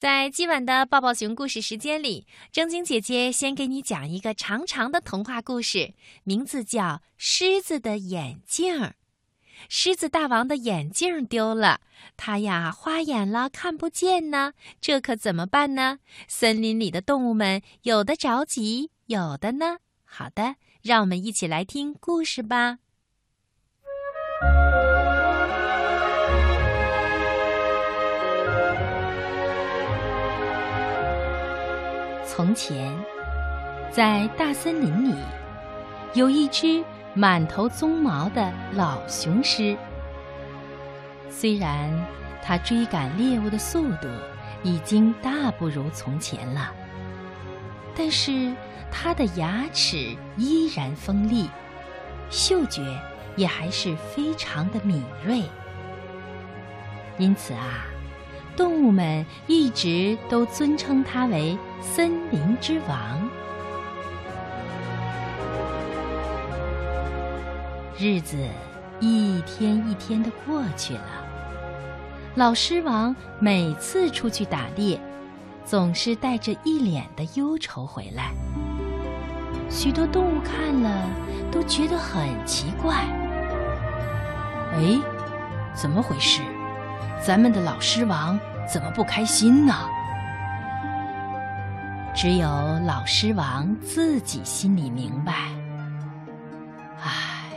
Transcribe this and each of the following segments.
在今晚的抱抱熊故事时间里，正晶姐姐先给你讲一个长长的童话故事，名字叫《狮子的眼镜》。狮子大王的眼镜丢了，他呀花眼了，看不见呢，这可怎么办呢？森林里的动物们有的着急，有的呢。好的，让我们一起来听故事吧。从前，在大森林里，有一只满头鬃毛的老雄狮。虽然它追赶猎物的速度已经大不如从前了，但是它的牙齿依然锋利，嗅觉也还是非常的敏锐。因此啊。动物们一直都尊称它为森林之王。日子一天一天的过去了，老狮王每次出去打猎，总是带着一脸的忧愁回来。许多动物看了都觉得很奇怪：“哎，怎么回事？咱们的老狮王？”怎么不开心呢？只有老狮王自己心里明白。唉，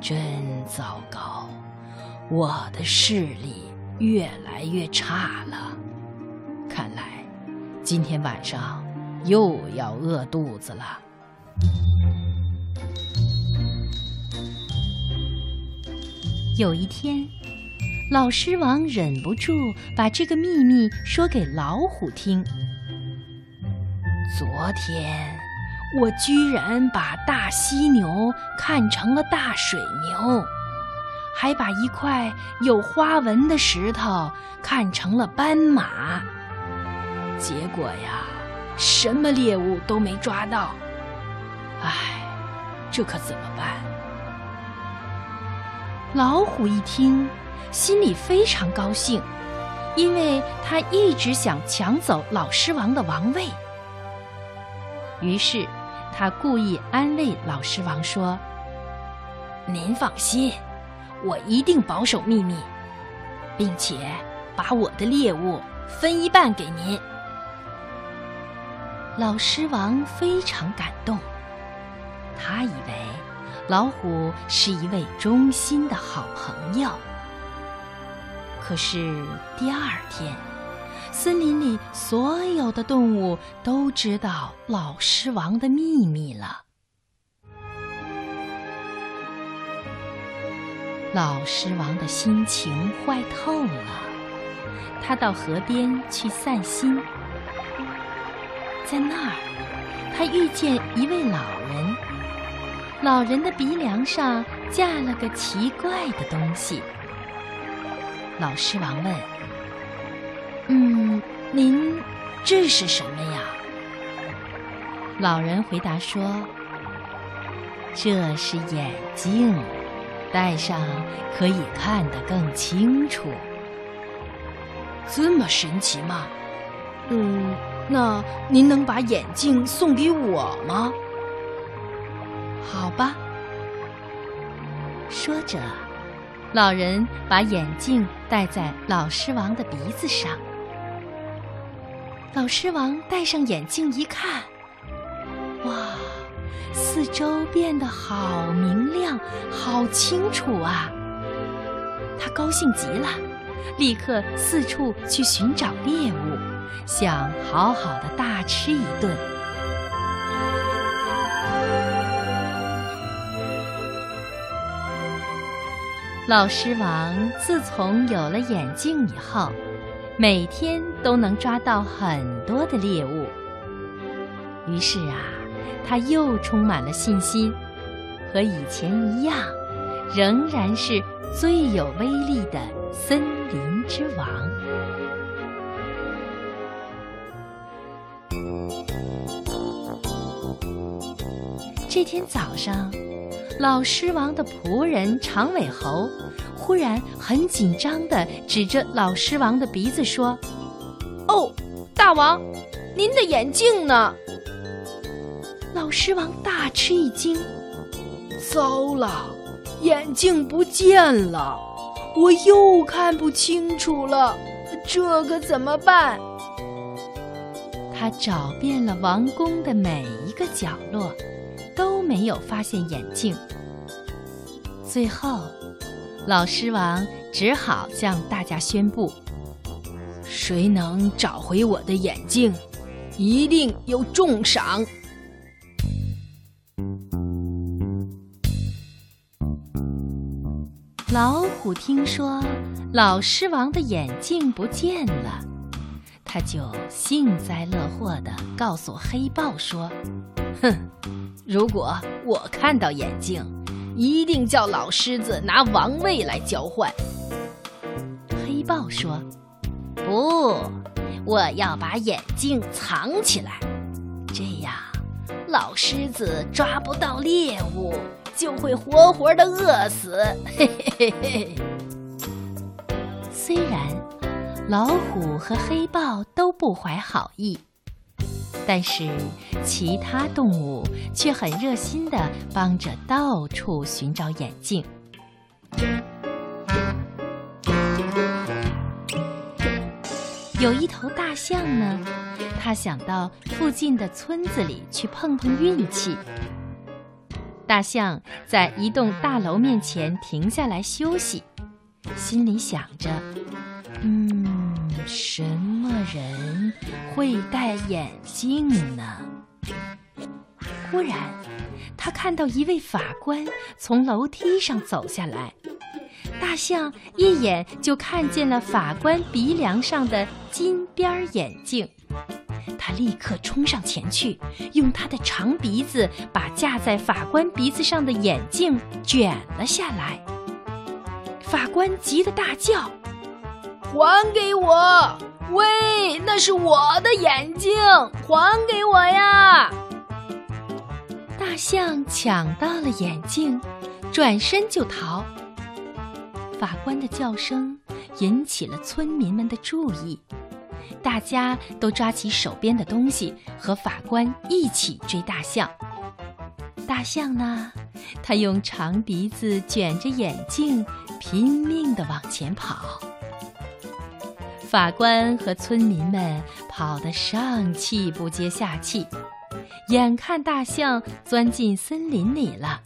真糟糕，我的视力越来越差了。看来今天晚上又要饿肚子了。有一天。老狮王忍不住把这个秘密说给老虎听。昨天，我居然把大犀牛看成了大水牛，还把一块有花纹的石头看成了斑马。结果呀，什么猎物都没抓到。唉，这可怎么办？老虎一听。心里非常高兴，因为他一直想抢走老狮王的王位。于是，他故意安慰老狮王说：“您放心，我一定保守秘密，并且把我的猎物分一半给您。”老狮王非常感动，他以为老虎是一位忠心的好朋友。可是第二天，森林里所有的动物都知道老狮王的秘密了。老狮王的心情坏透了，他到河边去散心。在那儿，他遇见一位老人，老人的鼻梁上架了个奇怪的东西。老狮王问：“嗯，您这是什么呀？”老人回答说：“这是眼镜，戴上可以看得更清楚。”这么神奇吗？嗯，那您能把眼镜送给我吗？好吧。说着。老人把眼镜戴在老狮王的鼻子上。老狮王戴上眼镜一看，哇，四周变得好明亮，好清楚啊！他高兴极了，立刻四处去寻找猎物，想好好的大吃一顿。老狮王自从有了眼镜以后，每天都能抓到很多的猎物。于是啊，他又充满了信心，和以前一样，仍然是最有威力的森林之王。这天早上。老狮王的仆人长尾猴忽然很紧张地指着老狮王的鼻子说：“哦，大王，您的眼镜呢？”老狮王大吃一惊：“糟了，眼镜不见了！我又看不清楚了，这可怎么办？”他找遍了王宫的每一个角落，都没有发现眼镜。最后，老狮王只好向大家宣布：“谁能找回我的眼镜，一定有重赏。”老虎听说老狮王的眼镜不见了，他就幸灾乐祸地告诉黑豹说：“哼，如果我看到眼镜，一定叫老狮子拿王位来交换。”黑豹说：“不，我要把眼镜藏起来，这样老狮子抓不到猎物。”就会活活的饿死。嘿嘿嘿嘿。虽然老虎和黑豹都不怀好意，但是其他动物却很热心的帮着到处寻找眼镜。有一头大象呢，它想到附近的村子里去碰碰运气。大象在一栋大楼面前停下来休息，心里想着：“嗯，什么人会戴眼镜呢？”忽然，他看到一位法官从楼梯上走下来，大象一眼就看见了法官鼻梁上的金边眼镜。他立刻冲上前去，用他的长鼻子把架在法官鼻子上的眼镜卷了下来。法官急得大叫：“还给我！喂，那是我的眼镜，还给我呀！”大象抢到了眼镜，转身就逃。法官的叫声引起了村民们的注意。大家都抓起手边的东西，和法官一起追大象。大象呢，它用长鼻子卷着眼镜，拼命地往前跑。法官和村民们跑得上气不接下气，眼看大象钻进森林里了，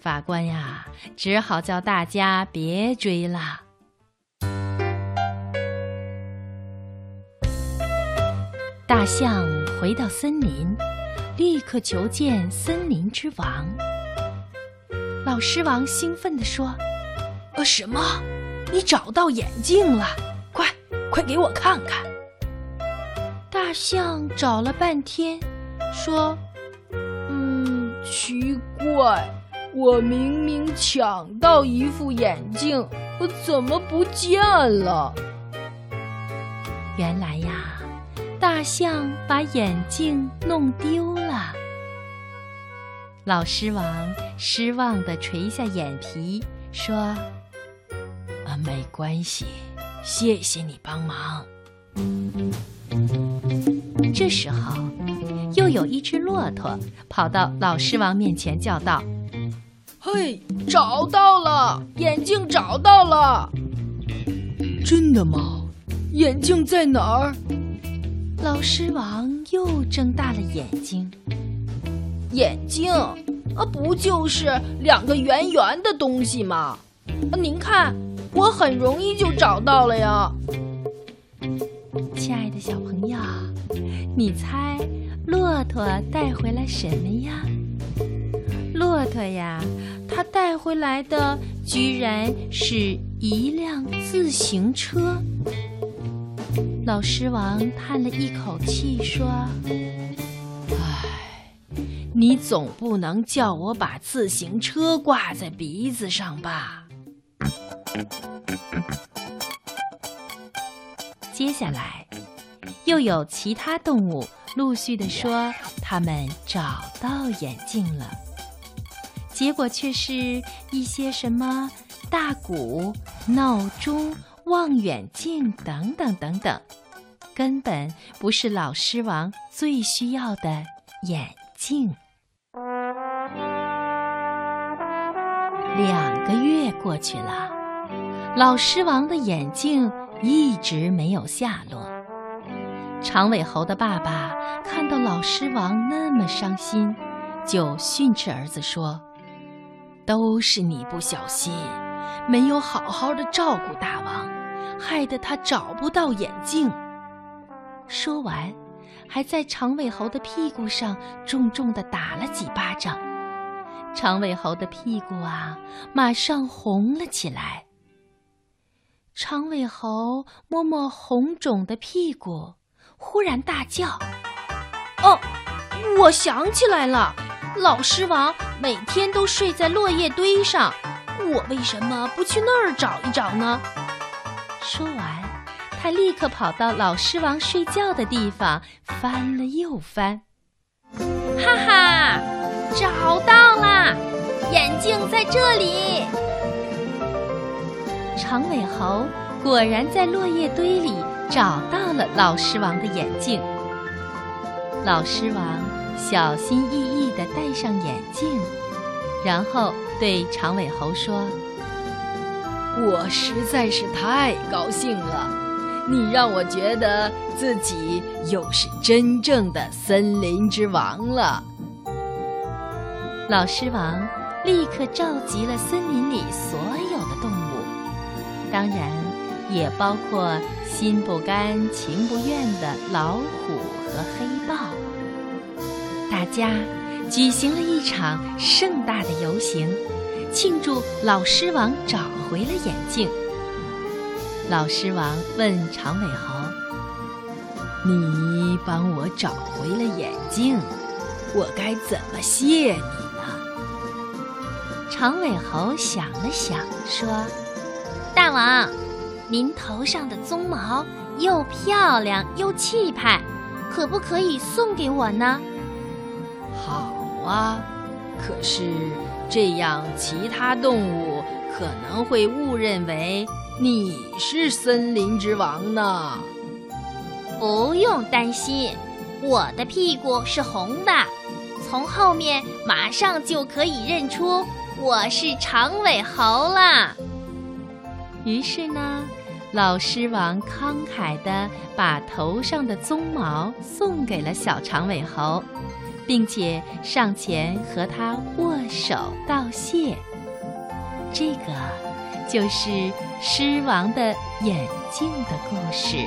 法官呀，只好叫大家别追了。大象回到森林，立刻求见森林之王。老狮王兴奋地说：“呃，什么？你找到眼镜了？快，给我看看！”大象找了半天，说：“嗯，奇怪，我明明抢到一副眼镜，我怎么不见了？”原来呀。大象把眼镜弄丢了，老狮王失望地垂下眼皮，说：“啊，没关系，谢谢你帮忙。”这时候，又有一只骆驼跑到老狮王面前，叫道：“嘿，找到了，眼镜找到了！真的吗？眼镜在哪儿？”老狮王又睁大了眼睛，眼镜啊，不就是两个圆圆的东西吗？您看，我很容易就找到了呀。亲爱的小朋友，你猜骆驼带回来什么呀？骆驼呀，它带回来的居然是一辆自行车。老狮王叹了一口气说：“唉，你总不能叫我把自行车挂在鼻子上吧？”接下来，又有其他动物陆续的说他们找到眼镜了，结果却是一些什么大鼓、闹钟。望远镜等等等等，根本不是老狮王最需要的眼镜。两个月过去了，老狮王的眼镜一直没有下落。长尾猴的爸爸看到老狮王那么伤心，就训斥儿子说：“都是你不小心，没有好好的照顾大王，害得他找不到眼镜。”说完，还在长尾猴的屁股上重重的打了几巴掌。长尾猴的屁股啊，马上红了起来。长尾猴摸摸红肿的屁股，忽然大叫：“哦，我想起来了！老狮王每天都睡在落叶堆上，我为什么不去那儿找一找呢？”说完，他立刻跑到老狮王睡觉的地方，翻了又翻。哈哈，找到啦！眼镜在这里。长尾猴果然在落叶堆里找到了老狮王的眼镜。老狮王小心翼翼地戴上眼镜，然后对长尾猴说：“我实在是太高兴了，你让我觉得自己又是真正的森林之王了。”老狮王。立刻召集了森林里所有当然也包括心不甘情不愿的老虎和黑豹。大家举行了一场盛大的游行，庆祝老狮王找回了眼镜。老狮王问长尾猴：“你帮我找回了眼镜，我该怎么谢你呢？”长尾猴想了想，说：“大王，您头上的鬃毛又漂亮又气派，可不可以送给我呢？”“好啊，可是这样其他动物可能会误认为你是森林之王呢。”“不用担心，我的屁股是红的，从后面马上就可以认出。”我是长尾猴啦。于是呢，老狮王慷慨地把头上的鬃毛送给了小长尾猴，并且上前和他握手道谢。这个就是狮王的眼镜的故事。